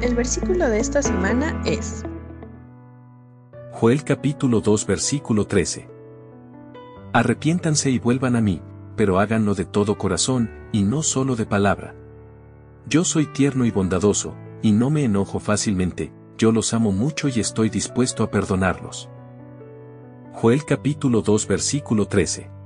El versículo de esta semana es Joel capítulo 2 versículo 13. Arrepiéntanse y vuelvan a mí, pero háganlo de todo corazón, y no solo de palabra. Yo soy tierno y bondadoso, y no me enojo fácilmente, yo los amo mucho y estoy dispuesto a perdonarlos. Joel capítulo 2 versículo 13.